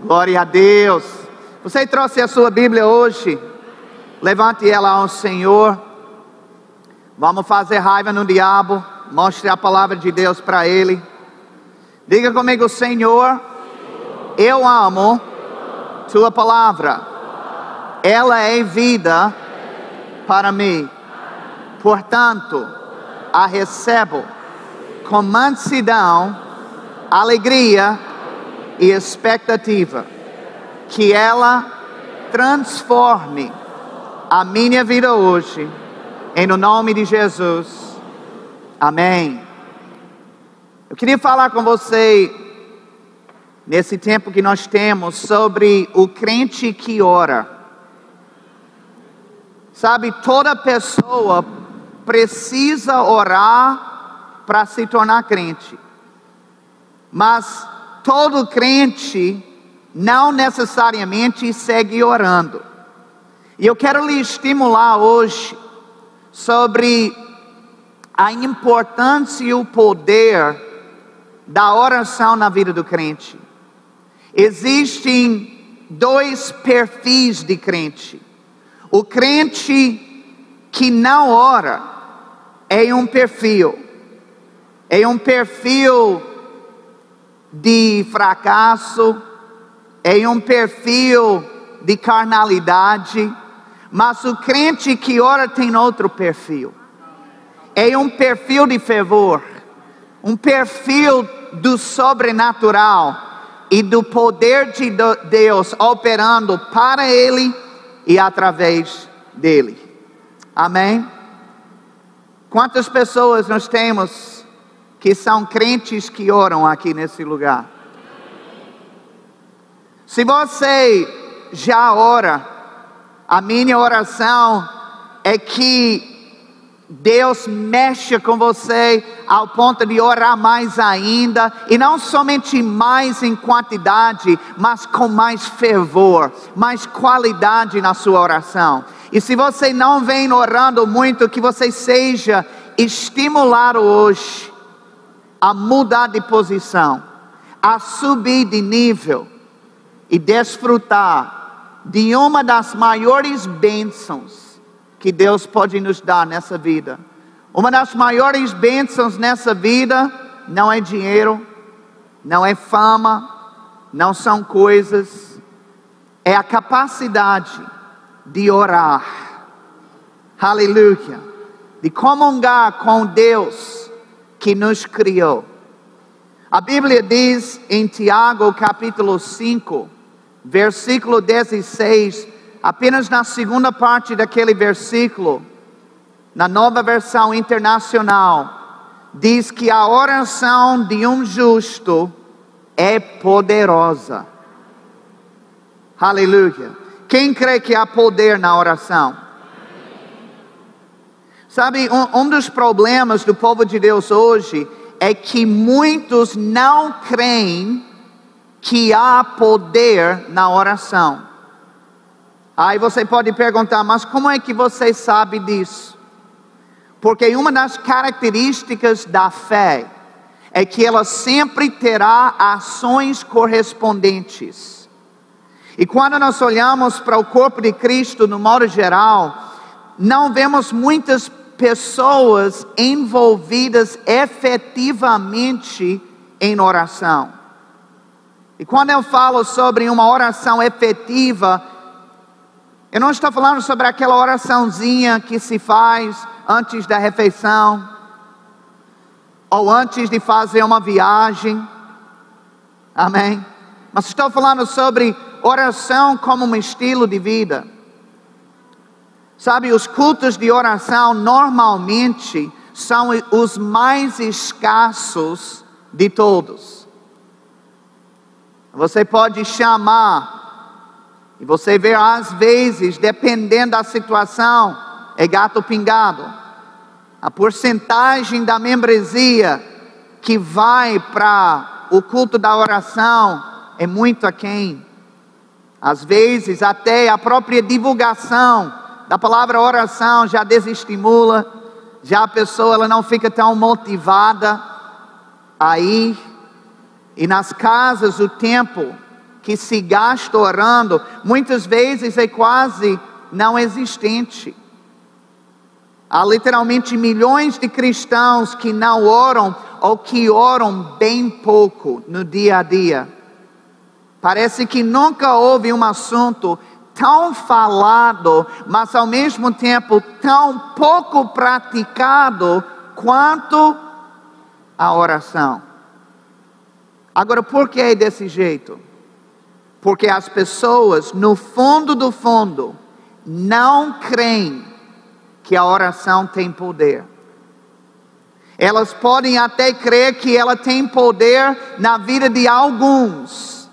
Glória a Deus. Você trouxe a sua Bíblia hoje? Levante ela ao Senhor. Vamos fazer raiva no diabo. Mostre a palavra de Deus para ele. Diga comigo, Senhor, eu amo tua palavra. Ela é vida para mim. Portanto, a recebo com mansidão, alegria e expectativa. Que ela transforme a minha vida hoje, em nome de Jesus. Amém. Eu queria falar com você, nesse tempo que nós temos, sobre o crente que ora. Sabe, toda pessoa precisa orar para se tornar crente. Mas todo crente não necessariamente segue orando. E eu quero lhe estimular hoje sobre a importância e o poder da oração na vida do crente. Existem dois perfis de crente. O crente que não ora é um perfil, é um perfil de fracasso, em um perfil de carnalidade, mas o crente que ora tem outro perfil. É um perfil de fervor, um perfil do sobrenatural e do poder de Deus operando para ele e através dele. Amém? Quantas pessoas nós temos que são crentes que oram aqui nesse lugar. Se você já ora, a minha oração é que Deus mexa com você ao ponto de orar mais ainda, e não somente mais em quantidade, mas com mais fervor, mais qualidade na sua oração. E se você não vem orando muito, que você seja estimulado hoje a mudar de posição, a subir de nível e desfrutar de uma das maiores bênçãos que Deus pode nos dar nessa vida. Uma das maiores bênçãos nessa vida não é dinheiro, não é fama, não são coisas, é a capacidade de orar. Aleluia. De comungar com Deus que nos criou. A Bíblia diz em Tiago capítulo 5, versículo 16, apenas na segunda parte daquele versículo, na nova versão internacional, diz que a oração de um justo é poderosa. Aleluia. Quem crê que há poder na oração? Sabe, um, um dos problemas do povo de Deus hoje é que muitos não creem que há poder na oração. Aí você pode perguntar, mas como é que você sabe disso? Porque uma das características da fé é que ela sempre terá ações correspondentes. E quando nós olhamos para o corpo de Cristo no modo geral, não vemos muitas pessoas envolvidas efetivamente em oração. E quando eu falo sobre uma oração efetiva, eu não estou falando sobre aquela oraçãozinha que se faz antes da refeição, ou antes de fazer uma viagem, amém? Mas estou falando sobre oração como um estilo de vida. Sabe, os cultos de oração normalmente são os mais escassos de todos. Você pode chamar, e você vê às vezes, dependendo da situação, é gato pingado. A porcentagem da membresia que vai para o culto da oração é muito aquém. Às vezes, até a própria divulgação da palavra oração já desestimula, já a pessoa ela não fica tão motivada a ir. E nas casas o tempo que se gasta orando, muitas vezes é quase não existente. Há literalmente milhões de cristãos que não oram ou que oram bem pouco no dia a dia. Parece que nunca houve um assunto tão falado, mas ao mesmo tempo tão pouco praticado quanto a oração. Agora, por que é desse jeito? Porque as pessoas, no fundo do fundo, não creem que a oração tem poder. Elas podem até crer que ela tem poder na vida de alguns,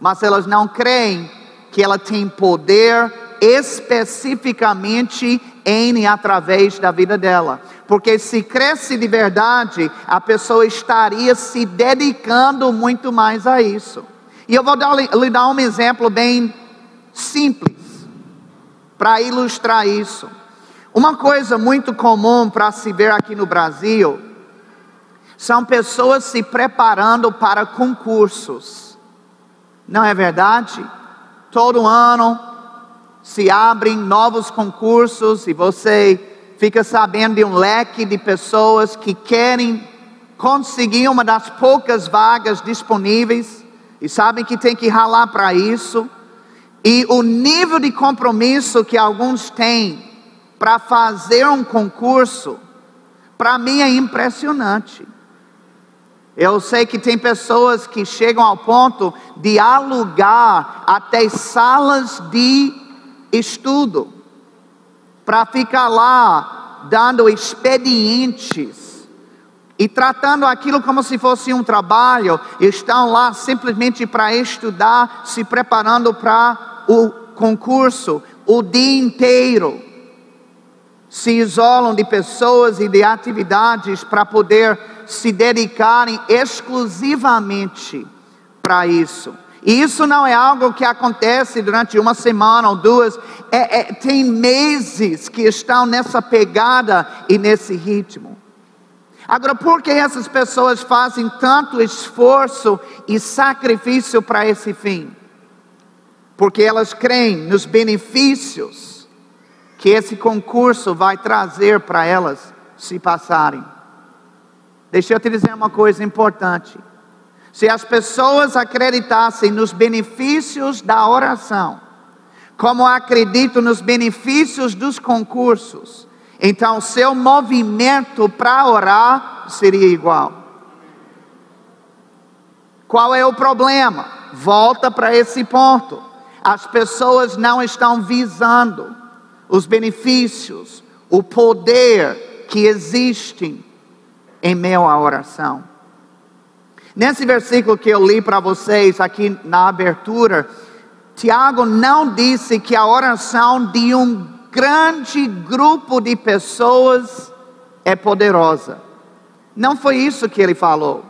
mas elas não creem que ela tem poder especificamente em e através da vida dela. Porque se cresce de verdade, a pessoa estaria se dedicando muito mais a isso. E eu vou dar, lhe dar um exemplo bem simples para ilustrar isso. Uma coisa muito comum para se ver aqui no Brasil são pessoas se preparando para concursos. Não é verdade? Todo ano se abrem novos concursos e você fica sabendo de um leque de pessoas que querem conseguir uma das poucas vagas disponíveis e sabem que tem que ralar para isso. E o nível de compromisso que alguns têm para fazer um concurso, para mim é impressionante. Eu sei que tem pessoas que chegam ao ponto de alugar até salas de estudo para ficar lá dando expedientes e tratando aquilo como se fosse um trabalho, estão lá simplesmente para estudar, se preparando para o concurso o dia inteiro. Se isolam de pessoas e de atividades para poder se dedicarem exclusivamente para isso. E isso não é algo que acontece durante uma semana ou duas, é, é, tem meses que estão nessa pegada e nesse ritmo. Agora, por que essas pessoas fazem tanto esforço e sacrifício para esse fim? Porque elas creem nos benefícios que esse concurso vai trazer para elas se passarem. Deixa eu te dizer uma coisa importante. Se as pessoas acreditassem nos benefícios da oração, como acreditam nos benefícios dos concursos, então seu movimento para orar seria igual. Qual é o problema? Volta para esse ponto. As pessoas não estão visando os benefícios, o poder que existem em meio à oração. Nesse versículo que eu li para vocês aqui na abertura, Tiago não disse que a oração de um grande grupo de pessoas é poderosa. Não foi isso que ele falou.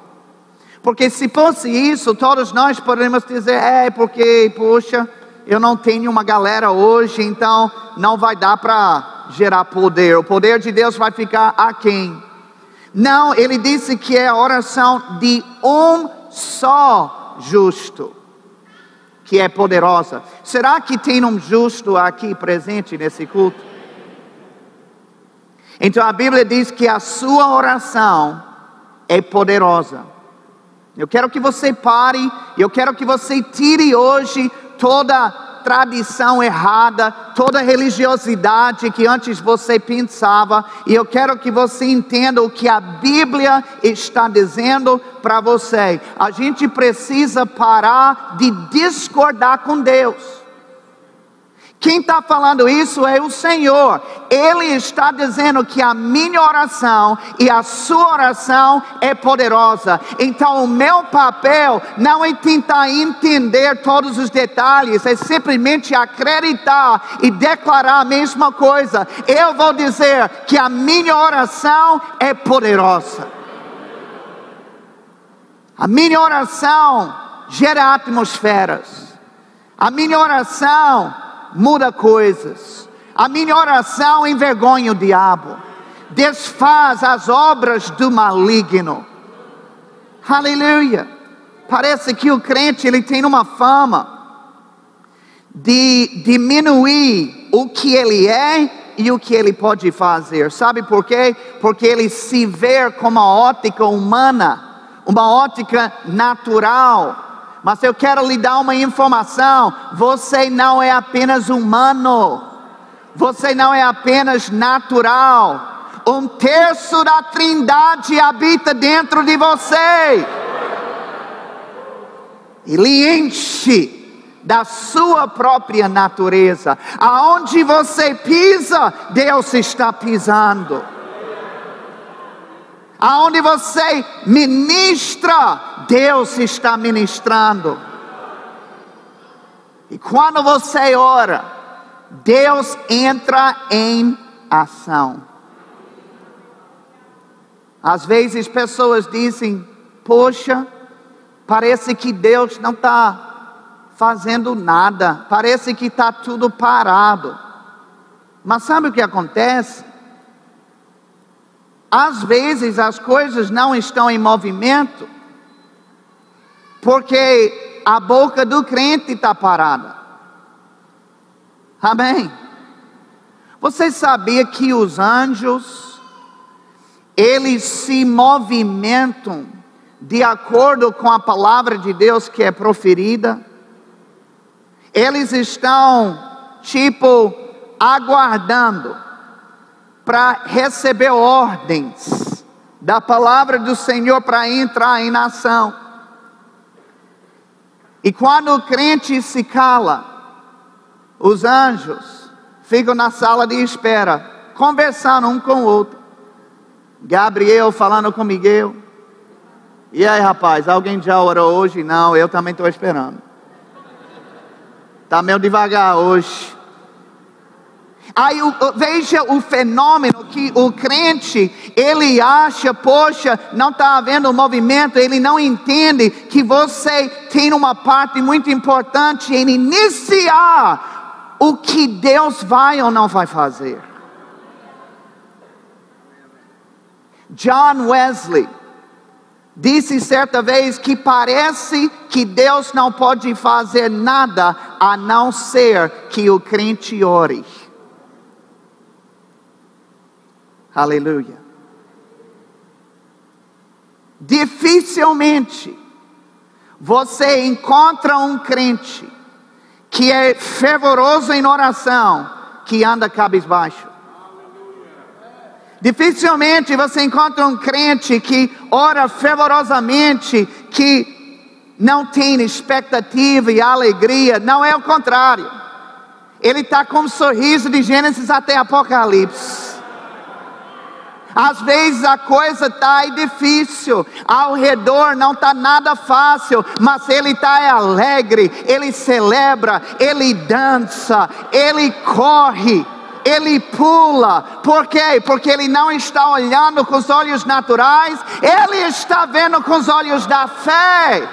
Porque se fosse isso, todos nós poderíamos dizer, é porque, puxa, eu não tenho uma galera hoje, então não vai dar para gerar poder. O poder de Deus vai ficar a quem? Não, ele disse que é a oração de um só justo, que é poderosa. Será que tem um justo aqui presente nesse culto? Então a Bíblia diz que a sua oração é poderosa. Eu quero que você pare, eu quero que você tire hoje toda tradição errada, toda religiosidade que antes você pensava, e eu quero que você entenda o que a Bíblia está dizendo para você. A gente precisa parar de discordar com Deus. Quem está falando isso é o Senhor. Ele está dizendo que a minha oração e a sua oração é poderosa. Então, o meu papel não é tentar entender todos os detalhes, é simplesmente acreditar e declarar a mesma coisa. Eu vou dizer que a minha oração é poderosa. A minha oração gera atmosferas. A minha oração muda coisas. A minha oração envergonha o diabo, desfaz as obras do maligno. Aleluia. Parece que o crente ele tem uma fama de diminuir o que ele é e o que ele pode fazer. Sabe por quê? Porque ele se vê com uma ótica humana, uma ótica natural. Mas eu quero lhe dar uma informação: você não é apenas humano, você não é apenas natural. Um terço da Trindade habita dentro de você. Ele enche da sua própria natureza. Aonde você pisa, Deus está pisando. Aonde você ministra, Deus está ministrando. E quando você ora, Deus entra em ação. Às vezes pessoas dizem: Poxa, parece que Deus não está fazendo nada, parece que está tudo parado. Mas sabe o que acontece? Às vezes as coisas não estão em movimento, porque a boca do crente está parada. Amém? Você sabia que os anjos, eles se movimentam de acordo com a palavra de Deus que é proferida? Eles estão, tipo, aguardando para receber ordens da palavra do Senhor para entrar em ação. E quando o crente se cala, os anjos ficam na sala de espera, conversando um com o outro. Gabriel falando com Miguel. E aí, rapaz, alguém já orou hoje? Não, eu também estou esperando. Está meio devagar hoje. Aí veja o fenômeno que o crente, ele acha, poxa, não está havendo movimento, ele não entende que você tem uma parte muito importante em iniciar o que Deus vai ou não vai fazer. John Wesley, Disse certa vez que parece que Deus não pode fazer nada a não ser que o crente ore. Aleluia. Dificilmente você encontra um crente que é fervoroso em oração que anda cabisbaixo. Dificilmente você encontra um crente que ora fervorosamente, que não tem expectativa e alegria. Não é o contrário. Ele está com um sorriso de Gênesis até Apocalipse. Às vezes a coisa está difícil, ao redor não está nada fácil, mas ele está alegre, ele celebra, ele dança, ele corre ele pula. Por quê? Porque ele não está olhando com os olhos naturais, ele está vendo com os olhos da fé.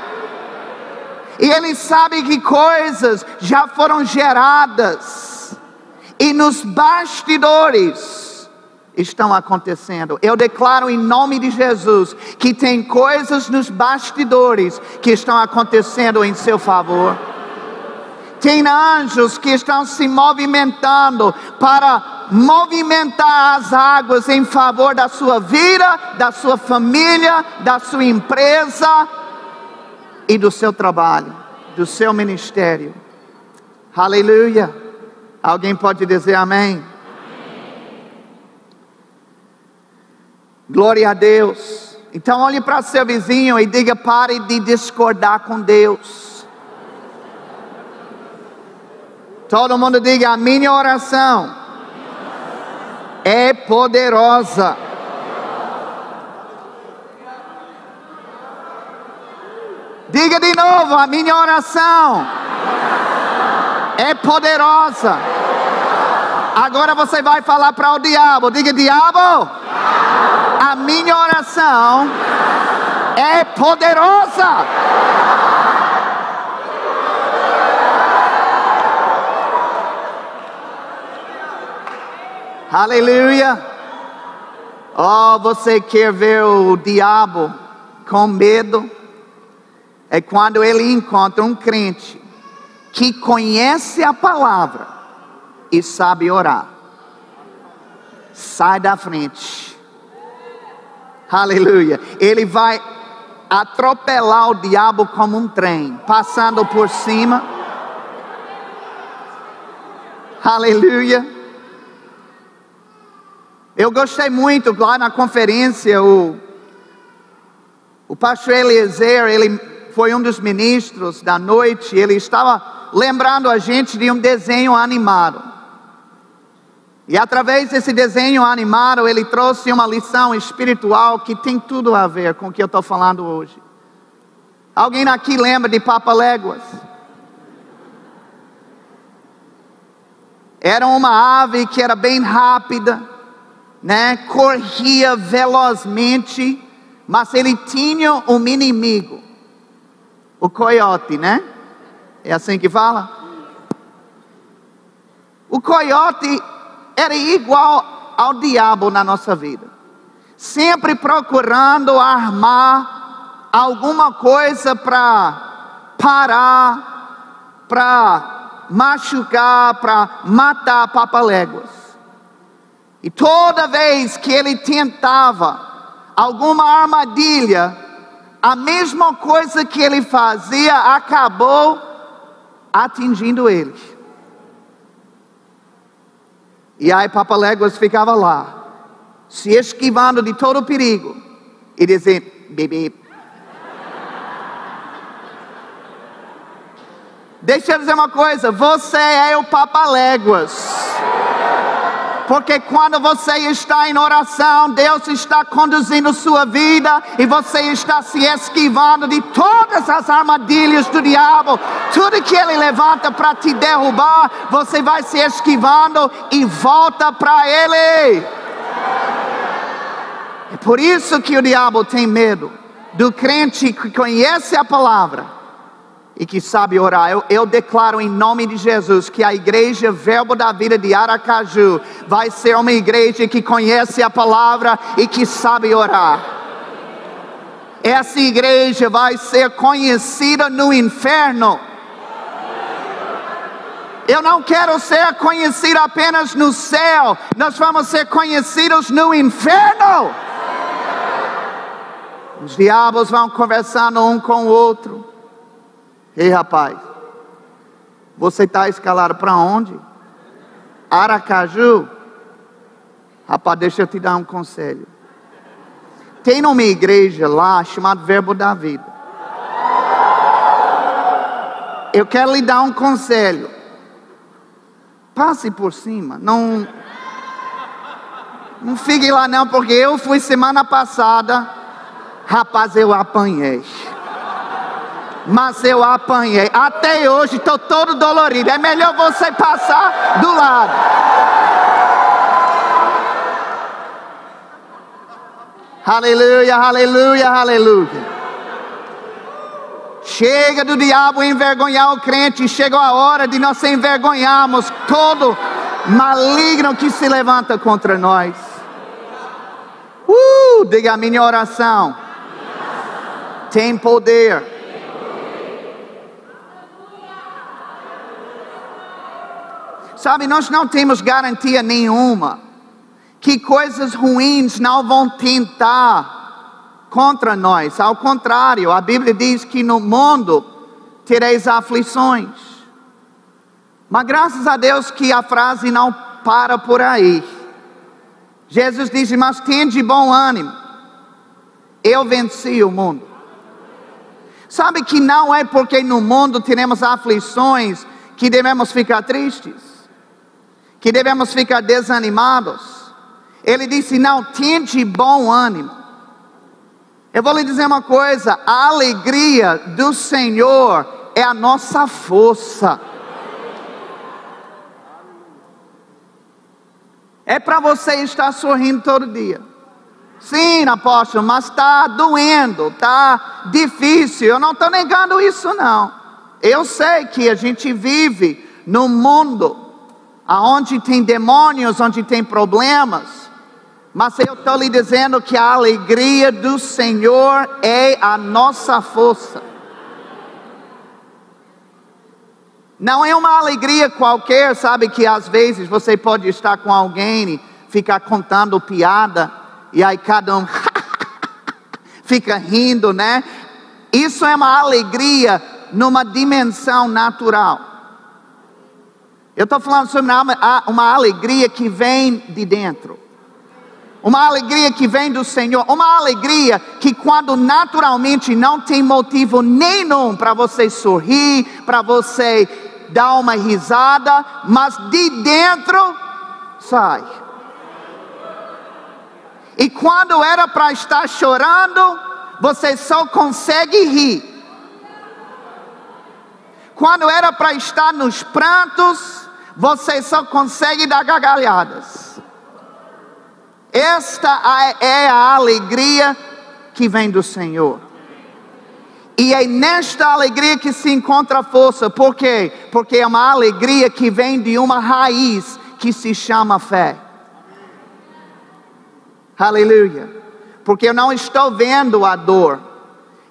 E ele sabe que coisas já foram geradas, e nos bastidores estão acontecendo. Eu declaro em nome de Jesus que tem coisas nos bastidores que estão acontecendo em seu favor. Tem anjos que estão se movimentando para movimentar as águas em favor da sua vida, da sua família, da sua empresa e do seu trabalho, do seu ministério. Aleluia. Alguém pode dizer amém? Glória a Deus. Então olhe para seu vizinho e diga: pare de discordar com Deus. Todo mundo diga: a minha oração é poderosa. Diga de novo: a minha oração é poderosa. Agora você vai falar para o diabo: diga, diabo, minha oração é poderosa. Aleluia. Oh, você quer ver o diabo com medo? É quando ele encontra um crente que conhece a palavra e sabe orar. Sai da frente. Aleluia. Ele vai atropelar o diabo como um trem, passando por cima. Aleluia. Eu gostei muito lá na conferência, o, o pastor Eliezer, ele foi um dos ministros da noite, ele estava lembrando a gente de um desenho animado. E através desse desenho animado, ele trouxe uma lição espiritual que tem tudo a ver com o que eu estou falando hoje. Alguém aqui lembra de Papa Léguas? Era uma ave que era bem rápida, né? Corria velozmente, mas ele tinha um inimigo, o coiote, né? É assim que fala? O coiote era igual ao diabo na nossa vida, sempre procurando armar alguma coisa para parar, para machucar, para matar papaléguas. E toda vez que ele tentava alguma armadilha, a mesma coisa que ele fazia acabou atingindo eles. E aí Papaléguas ficava lá, se esquivando de todo perigo, e dizendo: bebê, Deixa eu dizer uma coisa: você é o Papaléguas. Porque quando você está em oração, Deus está conduzindo sua vida e você está se esquivando de todas as armadilhas do diabo. Tudo que ele levanta para te derrubar, você vai se esquivando e volta para ele. É por isso que o diabo tem medo do crente que conhece a palavra e que sabe orar. Eu, eu, declaro em nome de Jesus que a igreja Verbo da Vida de Aracaju vai ser uma igreja que conhece a palavra e que sabe orar. Essa igreja vai ser conhecida no inferno. Eu não quero ser conhecido apenas no céu, nós vamos ser conhecidos no inferno. Os diabos vão conversando um com o outro. Ei, rapaz, você está escalado para onde? Aracaju? Rapaz, deixa eu te dar um conselho. Tem uma igreja lá chamada Verbo da Vida. Eu quero lhe dar um conselho. Passe por cima. Não, não fique lá não, porque eu fui semana passada. Rapaz, eu apanhei mas eu apanhei. Até hoje estou todo dolorido. É melhor você passar do lado. Aleluia, aleluia, aleluia. Chega do diabo envergonhar o crente, chegou a hora de nós envergonharmos todo maligno que se levanta contra nós. Uh, diga a minha oração. Tem poder Sabe, nós não temos garantia nenhuma que coisas ruins não vão tentar contra nós. Ao contrário, a Bíblia diz que no mundo tereis aflições. Mas graças a Deus que a frase não para por aí. Jesus disse: Mas tende bom ânimo, eu venci o mundo. Sabe que não é porque no mundo teremos aflições que devemos ficar tristes que devemos ficar desanimados. Ele disse: Não, tente bom ânimo. Eu vou lhe dizer uma coisa: a alegria do Senhor é a nossa força. É para você estar sorrindo todo dia. Sim, apóstolo, mas está doendo, está difícil. Eu não estou negando isso, não. Eu sei que a gente vive num mundo aonde tem demônios, onde tem problemas. Mas eu estou lhe dizendo que a alegria do Senhor é a nossa força. Não é uma alegria qualquer, sabe que às vezes você pode estar com alguém e ficar contando piada e aí cada um fica rindo, né? Isso é uma alegria numa dimensão natural. Eu estou falando sobre uma, alegria que vem de dentro. Uma alegria que vem do Senhor, uma alegria que quando naturalmente não tem motivo nenhum para você sorrir, para você dar uma risada, mas de dentro sai. E quando era para estar chorando, você só consegue rir. Quando era para estar nos prantos, você só consegue dar gargalhadas. Esta é a alegria que vem do Senhor. E é nesta alegria que se encontra a força. Por quê? Porque é uma alegria que vem de uma raiz que se chama fé. Aleluia. Porque eu não estou vendo a dor.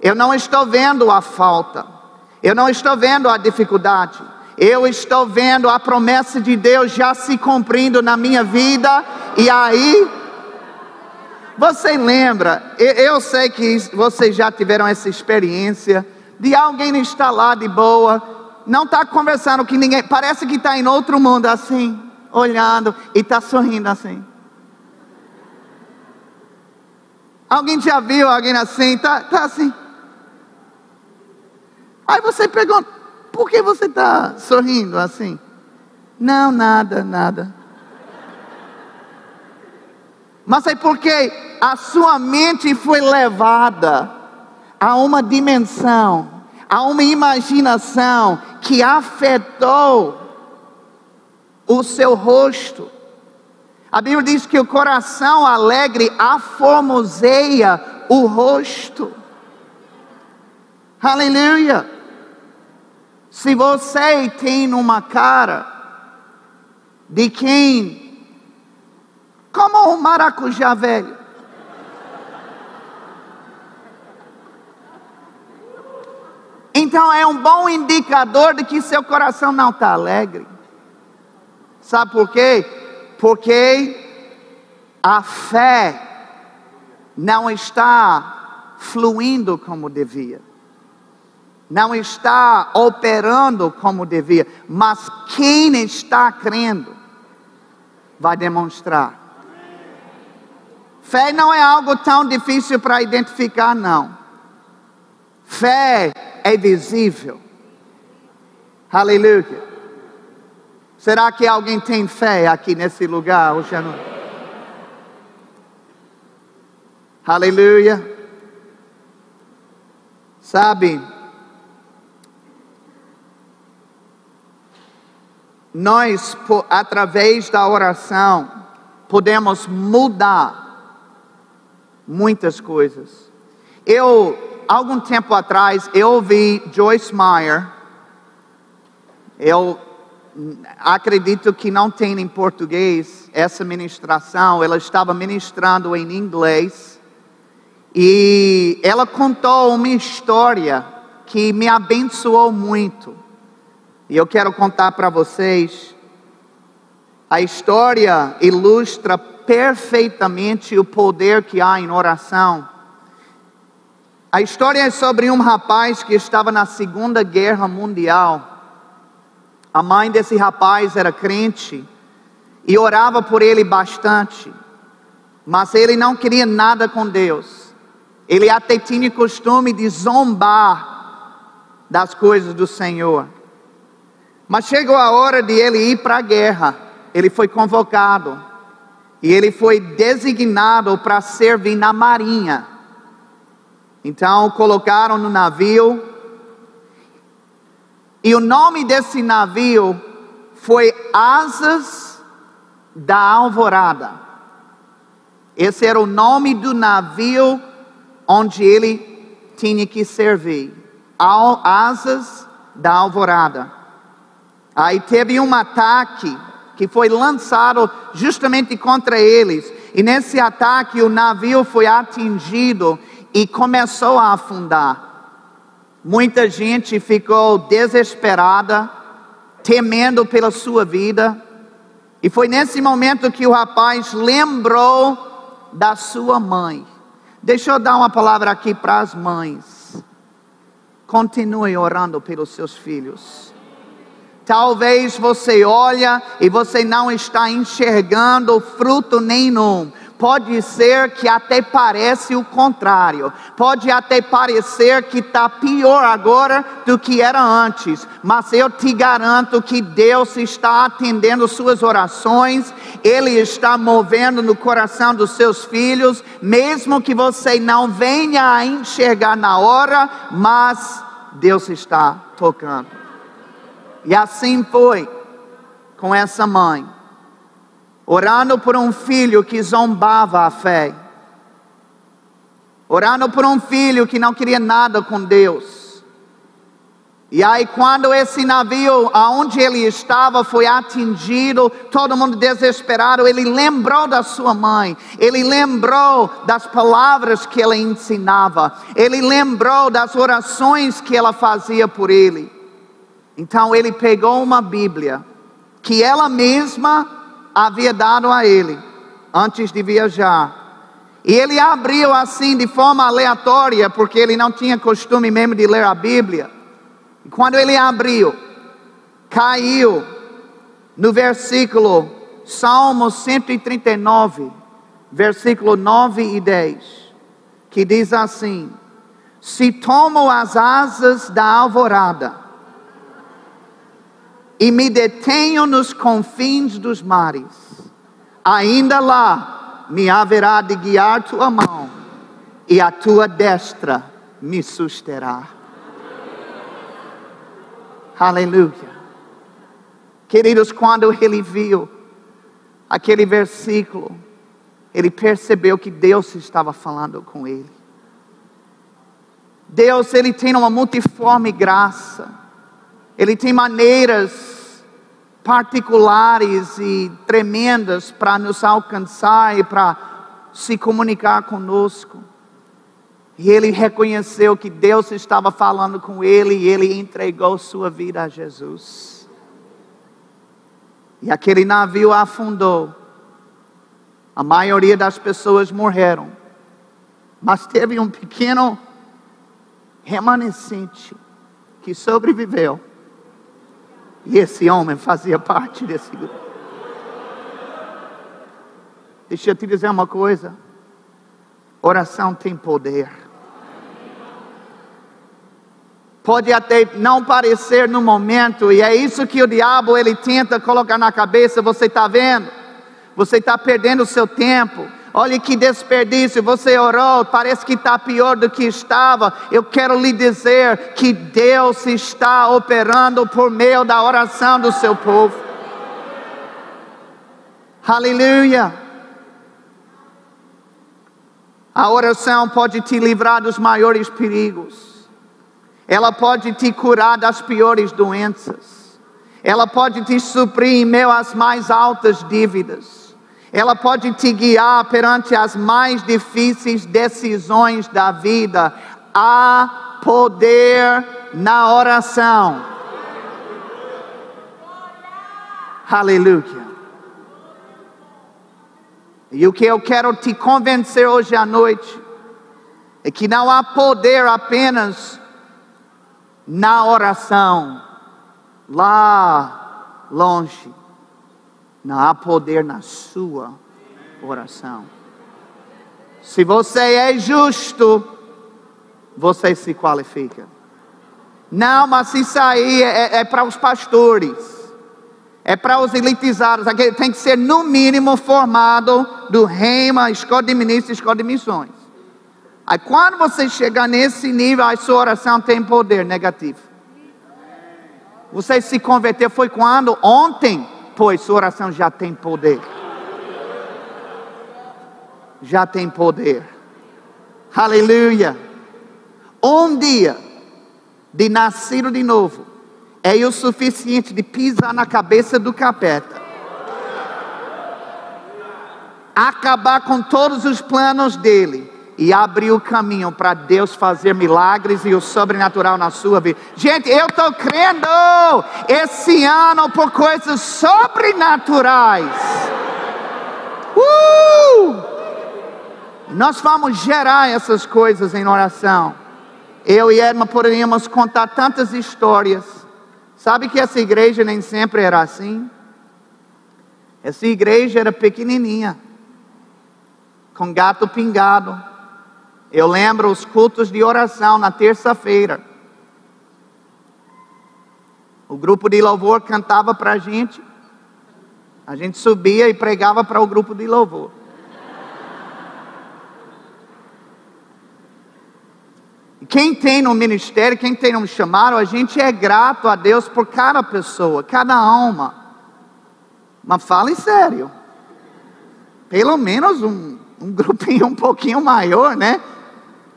Eu não estou vendo a falta. Eu não estou vendo a dificuldade. Eu estou vendo a promessa de Deus já se cumprindo na minha vida. E aí, você lembra? Eu sei que vocês já tiveram essa experiência de alguém estar lá de boa, não está conversando com ninguém, parece que está em outro mundo assim, olhando e está sorrindo assim. Alguém já viu alguém assim? Está tá assim. Aí você pergunta, por que você está sorrindo assim? Não, nada, nada. Mas é porque a sua mente foi levada a uma dimensão, a uma imaginação que afetou o seu rosto. A Bíblia diz que o coração alegre aformoseia o rosto. Aleluia. Se você tem uma cara de quem, como um maracujá velho, então é um bom indicador de que seu coração não está alegre. Sabe por quê? porque a fé não está fluindo como devia, não está operando como devia, mas quem está crendo vai demonstrar. Fé não é algo tão difícil para identificar, não. Fé é visível. Aleluia. Será que alguém tem fé aqui nesse lugar hoje à noite? Aleluia. Sabe, nós, através da oração, podemos mudar muitas coisas. Eu, algum tempo atrás, eu ouvi Joyce Meyer. Eu acredito que não tem em português essa ministração, ela estava ministrando em inglês e ela contou uma história que me abençoou muito. E eu quero contar para vocês. A história ilustra perfeitamente o poder que há em oração. A história é sobre um rapaz que estava na Segunda Guerra Mundial. A mãe desse rapaz era crente e orava por ele bastante, mas ele não queria nada com Deus. Ele até tinha costume de zombar das coisas do Senhor. Mas chegou a hora de ele ir para a guerra. Ele foi convocado e ele foi designado para servir na marinha. Então colocaram no navio e o nome desse navio foi Asas da Alvorada. Esse era o nome do navio onde ele tinha que servir. Asas da Alvorada. Aí teve um ataque que foi lançado justamente contra eles. E nesse ataque o navio foi atingido e começou a afundar. Muita gente ficou desesperada, temendo pela sua vida. E foi nesse momento que o rapaz lembrou da sua mãe. Deixa eu dar uma palavra aqui para as mães. Continue orando pelos seus filhos. Talvez você olha e você não está enxergando fruto nenhum. Pode ser que até parece o contrário. Pode até parecer que está pior agora do que era antes. Mas eu te garanto que Deus está atendendo suas orações. Ele está movendo no coração dos seus filhos. Mesmo que você não venha a enxergar na hora. Mas Deus está tocando. E assim foi com essa mãe orando por um filho que zombava a fé, orando por um filho que não queria nada com Deus. E aí, quando esse navio, aonde ele estava, foi atingido, todo mundo desesperado, ele lembrou da sua mãe, ele lembrou das palavras que ela ensinava, ele lembrou das orações que ela fazia por ele. Então, ele pegou uma Bíblia, que ela mesma havia dado a ele antes de viajar. E ele abriu assim de forma aleatória, porque ele não tinha costume mesmo de ler a Bíblia. E quando ele abriu, caiu no versículo Salmo 139, versículo 9 e 10, que diz assim: Se tomo as asas da alvorada, e me detenho nos confins dos mares, ainda lá me haverá de guiar tua mão, e a tua destra me susterá. Aleluia. Queridos, quando ele viu aquele versículo, ele percebeu que Deus estava falando com ele. Deus, ele tem uma multiforme graça. Ele tem maneiras particulares e tremendas para nos alcançar e para se comunicar conosco. E ele reconheceu que Deus estava falando com ele e ele entregou sua vida a Jesus. E aquele navio afundou. A maioria das pessoas morreram. Mas teve um pequeno remanescente que sobreviveu. E esse homem fazia parte desse grupo. Deixa eu te dizer uma coisa: oração tem poder. Pode até não parecer no momento, e é isso que o diabo ele tenta colocar na cabeça. Você está vendo? Você está perdendo o seu tempo Olha que desperdício, você orou, parece que está pior do que estava. Eu quero lhe dizer que Deus está operando por meio da oração do seu povo. Aleluia. A oração pode te livrar dos maiores perigos. Ela pode te curar das piores doenças. Ela pode te suprir em meio às mais altas dívidas ela pode te guiar perante as mais difíceis decisões da vida. Há poder na oração. Aleluia. E o que eu quero te convencer hoje à noite é que não há poder apenas na oração, lá longe. Não há poder na sua oração. Se você é justo, você se qualifica. Não, mas isso aí é, é para os pastores, é para os elitizados. Aquele tem que ser, no mínimo, formado do Reima, Escola de Ministros, Escola de Missões. Aí, quando você chegar nesse nível, a sua oração tem poder negativo. Você se converteu foi quando? Ontem pois sua oração já tem poder. Já tem poder. Aleluia. Um dia de nascer de novo é o suficiente de pisar na cabeça do capeta. Acabar com todos os planos dele e abrir o caminho para Deus fazer milagres e o sobrenatural na sua vida. Gente, eu estou crendo esse ano por coisas sobrenaturais. Uh! Nós vamos gerar essas coisas em oração. Eu e Edma poderíamos contar tantas histórias. Sabe que essa igreja nem sempre era assim? Essa igreja era pequenininha, com gato pingado. Eu lembro os cultos de oração na terça-feira. O grupo de louvor cantava para a gente, a gente subia e pregava para o grupo de louvor. Quem tem no ministério, quem tem no chamado, a gente é grato a Deus por cada pessoa, cada alma. Mas fale sério. Pelo menos um, um grupinho um pouquinho maior, né?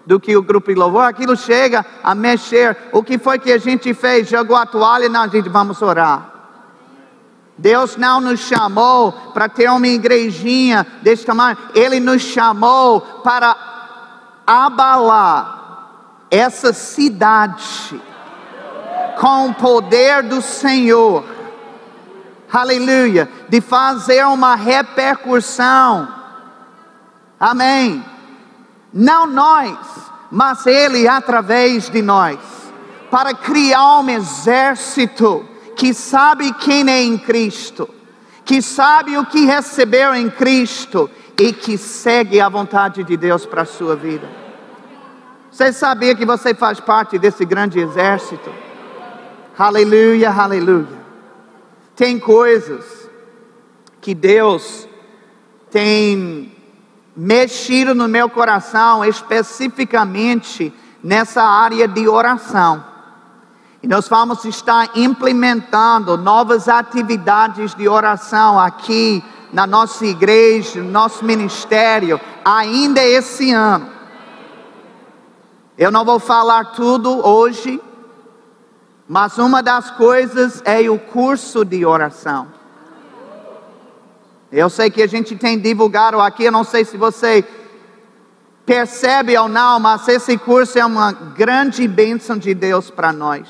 Do que o grupo de louvor. Aquilo chega a mexer. O que foi que a gente fez? Jogou a toalha e não, a gente vamos orar. Deus não nos chamou para ter uma igrejinha desse tamanho. Ele nos chamou para abalar essa cidade com o poder do Senhor, aleluia, de fazer uma repercussão, amém. Não nós, mas Ele através de nós, para criar um exército que sabe quem é em Cristo, que sabe o que recebeu em Cristo e que segue a vontade de Deus para a sua vida. Você sabia que você faz parte desse grande exército? Aleluia, aleluia. Tem coisas que Deus tem mexido no meu coração, especificamente nessa área de oração. E nós vamos estar implementando novas atividades de oração aqui na nossa igreja, no nosso ministério, ainda esse ano. Eu não vou falar tudo hoje, mas uma das coisas é o curso de oração. Eu sei que a gente tem divulgado aqui, eu não sei se você percebe ou não, mas esse curso é uma grande bênção de Deus para nós.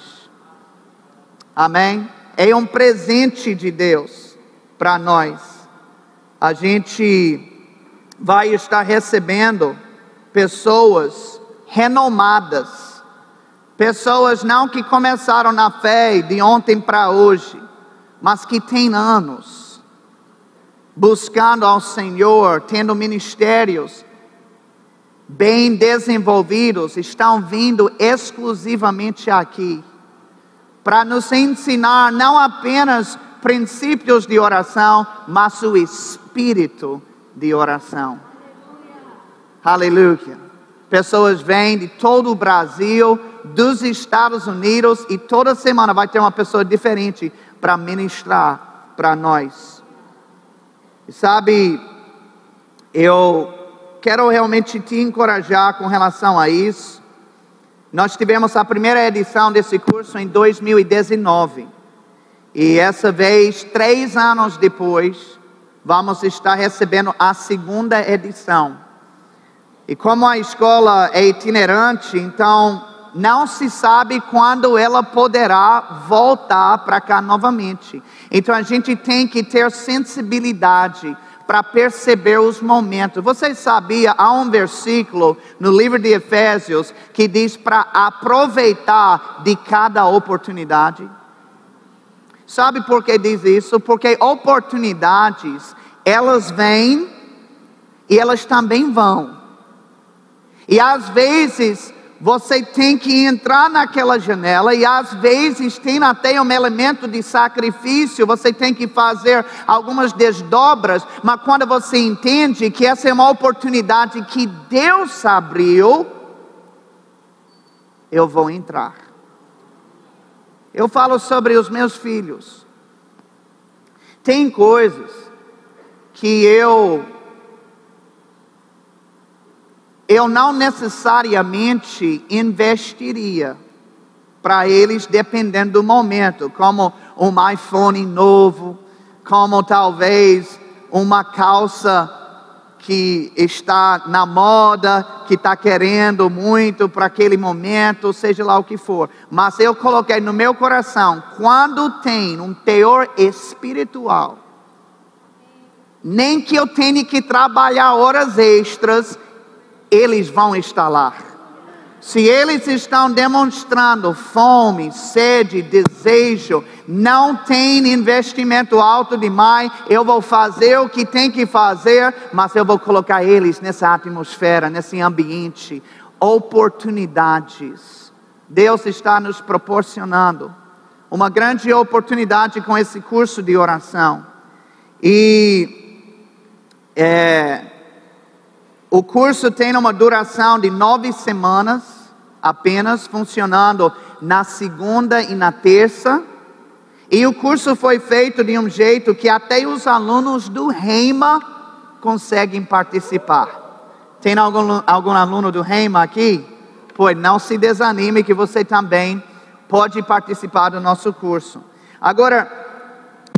Amém? É um presente de Deus para nós. A gente vai estar recebendo pessoas renomadas. Pessoas não que começaram na fé de ontem para hoje, mas que têm anos buscando ao Senhor, tendo ministérios bem desenvolvidos, estão vindo exclusivamente aqui para nos ensinar não apenas princípios de oração, mas o espírito de oração. Aleluia. Pessoas vêm de todo o Brasil, dos Estados Unidos, e toda semana vai ter uma pessoa diferente para ministrar para nós. E sabe, eu quero realmente te encorajar com relação a isso. Nós tivemos a primeira edição desse curso em 2019. E essa vez, três anos depois, vamos estar recebendo a segunda edição. E como a escola é itinerante, então não se sabe quando ela poderá voltar para cá novamente. Então a gente tem que ter sensibilidade para perceber os momentos. Você sabia, há um versículo no livro de Efésios que diz para aproveitar de cada oportunidade? Sabe por que diz isso? Porque oportunidades, elas vêm e elas também vão. E às vezes você tem que entrar naquela janela, e às vezes tem até um elemento de sacrifício, você tem que fazer algumas desdobras, mas quando você entende que essa é uma oportunidade que Deus abriu, eu vou entrar. Eu falo sobre os meus filhos. Tem coisas que eu eu não necessariamente investiria para eles dependendo do momento, como um iPhone novo, como talvez uma calça que está na moda, que está querendo muito para aquele momento, seja lá o que for. Mas eu coloquei no meu coração, quando tem um teor espiritual, nem que eu tenha que trabalhar horas extras, eles vão estar lá. Se eles estão demonstrando fome, sede, desejo, não tem investimento alto demais, eu vou fazer o que tem que fazer, mas eu vou colocar eles nessa atmosfera, nesse ambiente, oportunidades. Deus está nos proporcionando uma grande oportunidade com esse curso de oração. E é, o curso tem uma duração de nove semanas, apenas funcionando na segunda e na terça. E o curso foi feito de um jeito que até os alunos do Reima conseguem participar. Tem algum, algum aluno do Reima aqui? Pois não se desanime que você também pode participar do nosso curso. Agora,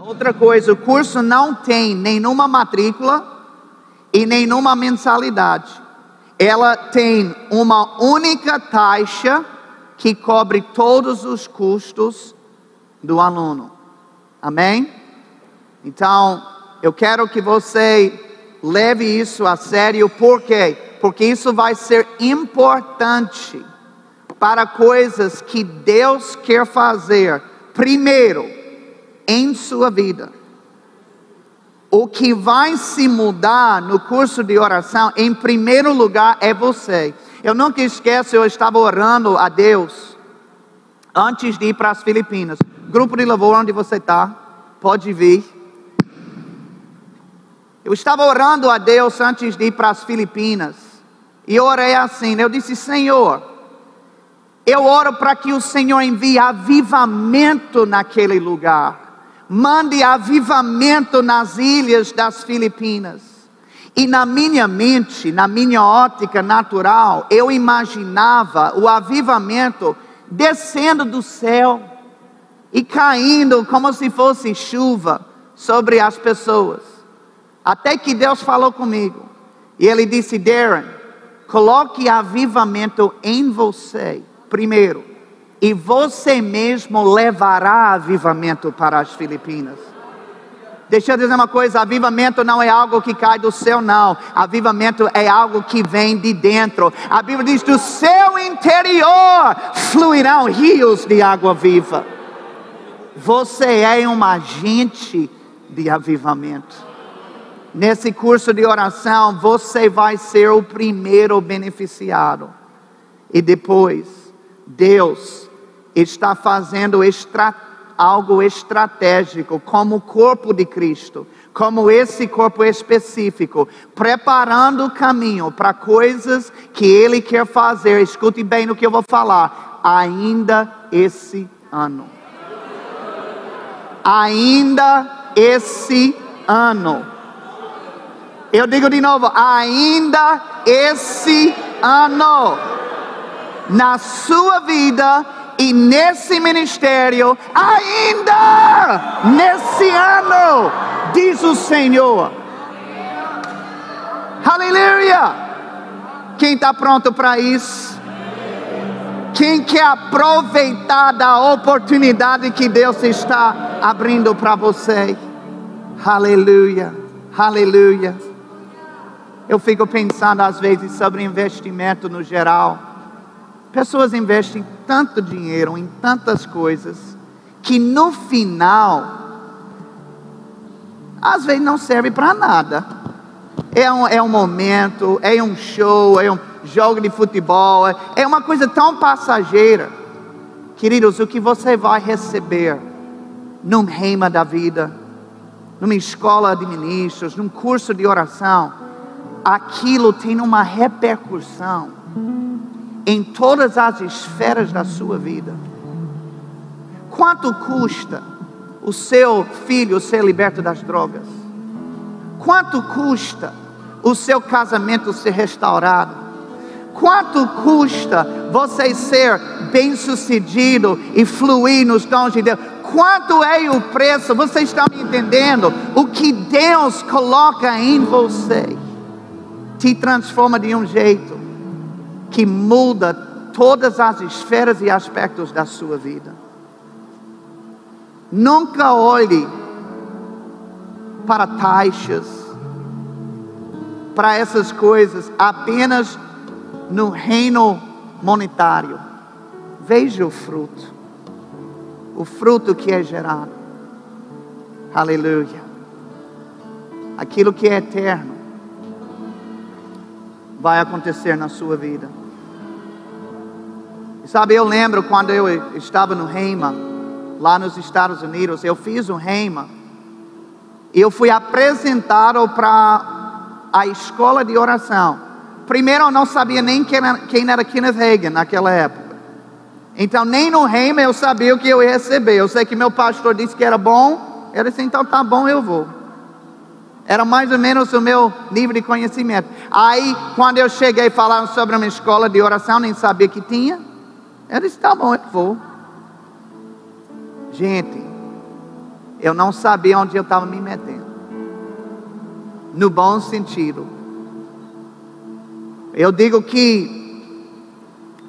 outra coisa, o curso não tem nenhuma matrícula e nenhuma mensalidade. Ela tem uma única taxa que cobre todos os custos do aluno. Amém? Então, eu quero que você leve isso a sério, por quê? Porque isso vai ser importante para coisas que Deus quer fazer, primeiro, em sua vida o que vai se mudar no curso de oração, em primeiro lugar, é você. Eu nunca esqueço, eu estava orando a Deus antes de ir para as Filipinas. Grupo de louvor, onde você está? Pode vir. Eu estava orando a Deus antes de ir para as Filipinas. E orei assim, eu disse, Senhor, eu oro para que o Senhor envie avivamento naquele lugar mande avivamento nas ilhas das Filipinas. E na minha mente, na minha ótica natural, eu imaginava o avivamento descendo do céu e caindo como se fosse chuva sobre as pessoas. Até que Deus falou comigo e ele disse: Darren, coloque avivamento em você primeiro e você mesmo levará avivamento para as Filipinas. Deixa eu dizer uma coisa: avivamento não é algo que cai do céu, não. Avivamento é algo que vem de dentro. A Bíblia diz: do seu interior fluirão rios de água viva. Você é um agente de avivamento. Nesse curso de oração, você vai ser o primeiro beneficiado. E depois, Deus está fazendo estra algo estratégico, como corpo de Cristo, como esse corpo específico, preparando o caminho para coisas que Ele quer fazer. Escute bem no que eu vou falar, ainda esse ano. Ainda esse ano. Eu digo de novo, ainda esse ano. Na sua vida, e nesse ministério, ainda nesse ano, diz o Senhor. Aleluia! Quem está pronto para isso? Quem quer aproveitar da oportunidade que Deus está abrindo para você? Aleluia, aleluia. Eu fico pensando às vezes sobre investimento no geral. Pessoas investem tanto dinheiro em tantas coisas que no final, às vezes não serve para nada. É um, é um momento, é um show, é um jogo de futebol, é, é uma coisa tão passageira. Queridos, o que você vai receber num reima da vida, numa escola de ministros, num curso de oração, aquilo tem uma repercussão em todas as esferas da sua vida. Quanto custa o seu filho ser liberto das drogas? Quanto custa o seu casamento ser restaurado? Quanto custa você ser bem-sucedido e fluir nos dons de Deus? Quanto é o preço? Você está me entendendo? O que Deus coloca em você. te transforma de um jeito que muda todas as esferas e aspectos da sua vida. Nunca olhe para taxas, para essas coisas apenas no reino monetário. Veja o fruto, o fruto que é gerado. Aleluia. Aquilo que é eterno vai acontecer na sua vida. E sabe, eu lembro quando eu estava no Reima, lá nos Estados Unidos, eu fiz um Reima, e eu fui apresentado para a escola de oração. Primeiro eu não sabia nem quem era, quem era Kenneth Hagin naquela época. Então nem no Reima eu sabia o que eu ia receber. Eu sei que meu pastor disse que era bom, eu disse, então tá bom, eu vou. Era mais ou menos o meu nível de conhecimento. Aí, quando eu cheguei falando sobre uma escola de oração, nem sabia que tinha. Eu disse: tá bom, eu vou. Gente, eu não sabia onde eu estava me metendo. No bom sentido. Eu digo que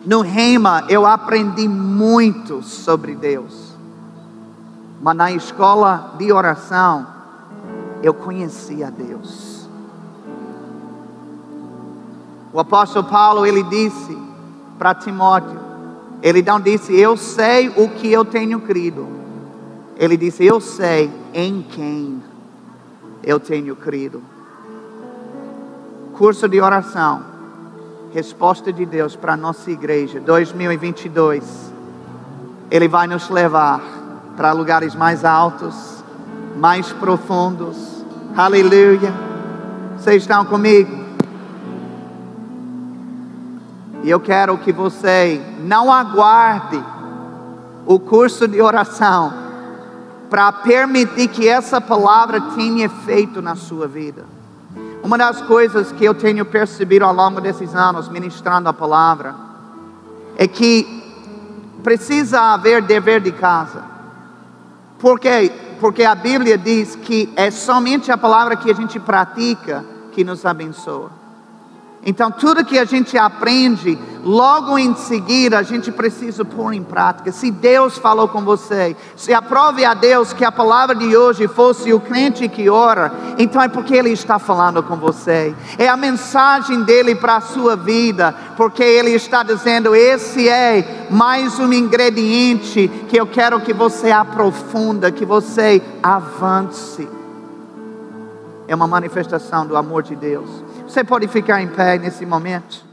no Rema eu aprendi muito sobre Deus. Mas na escola de oração eu conheci a Deus. O apóstolo Paulo ele disse para Timóteo, ele não disse, eu sei o que eu tenho crido. Ele disse, eu sei em quem eu tenho crido. Curso de oração. Resposta de Deus para a nossa igreja 2022. Ele vai nos levar para lugares mais altos, mais profundos. Aleluia. Vocês estão comigo? E eu quero que você não aguarde o curso de oração para permitir que essa palavra tenha efeito na sua vida. Uma das coisas que eu tenho percebido ao longo desses anos ministrando a palavra é que precisa haver dever de casa. Por quê? Porque a Bíblia diz que é somente a palavra que a gente pratica que nos abençoa. Então, tudo que a gente aprende, logo em seguida, a gente precisa pôr em prática. Se Deus falou com você, se aprove a Deus que a palavra de hoje fosse o crente que ora, então é porque Ele está falando com você. É a mensagem dele para a sua vida, porque Ele está dizendo: esse é mais um ingrediente que eu quero que você aprofunda, que você avance. É uma manifestação do amor de Deus. Você pode ficar em pé nesse momento?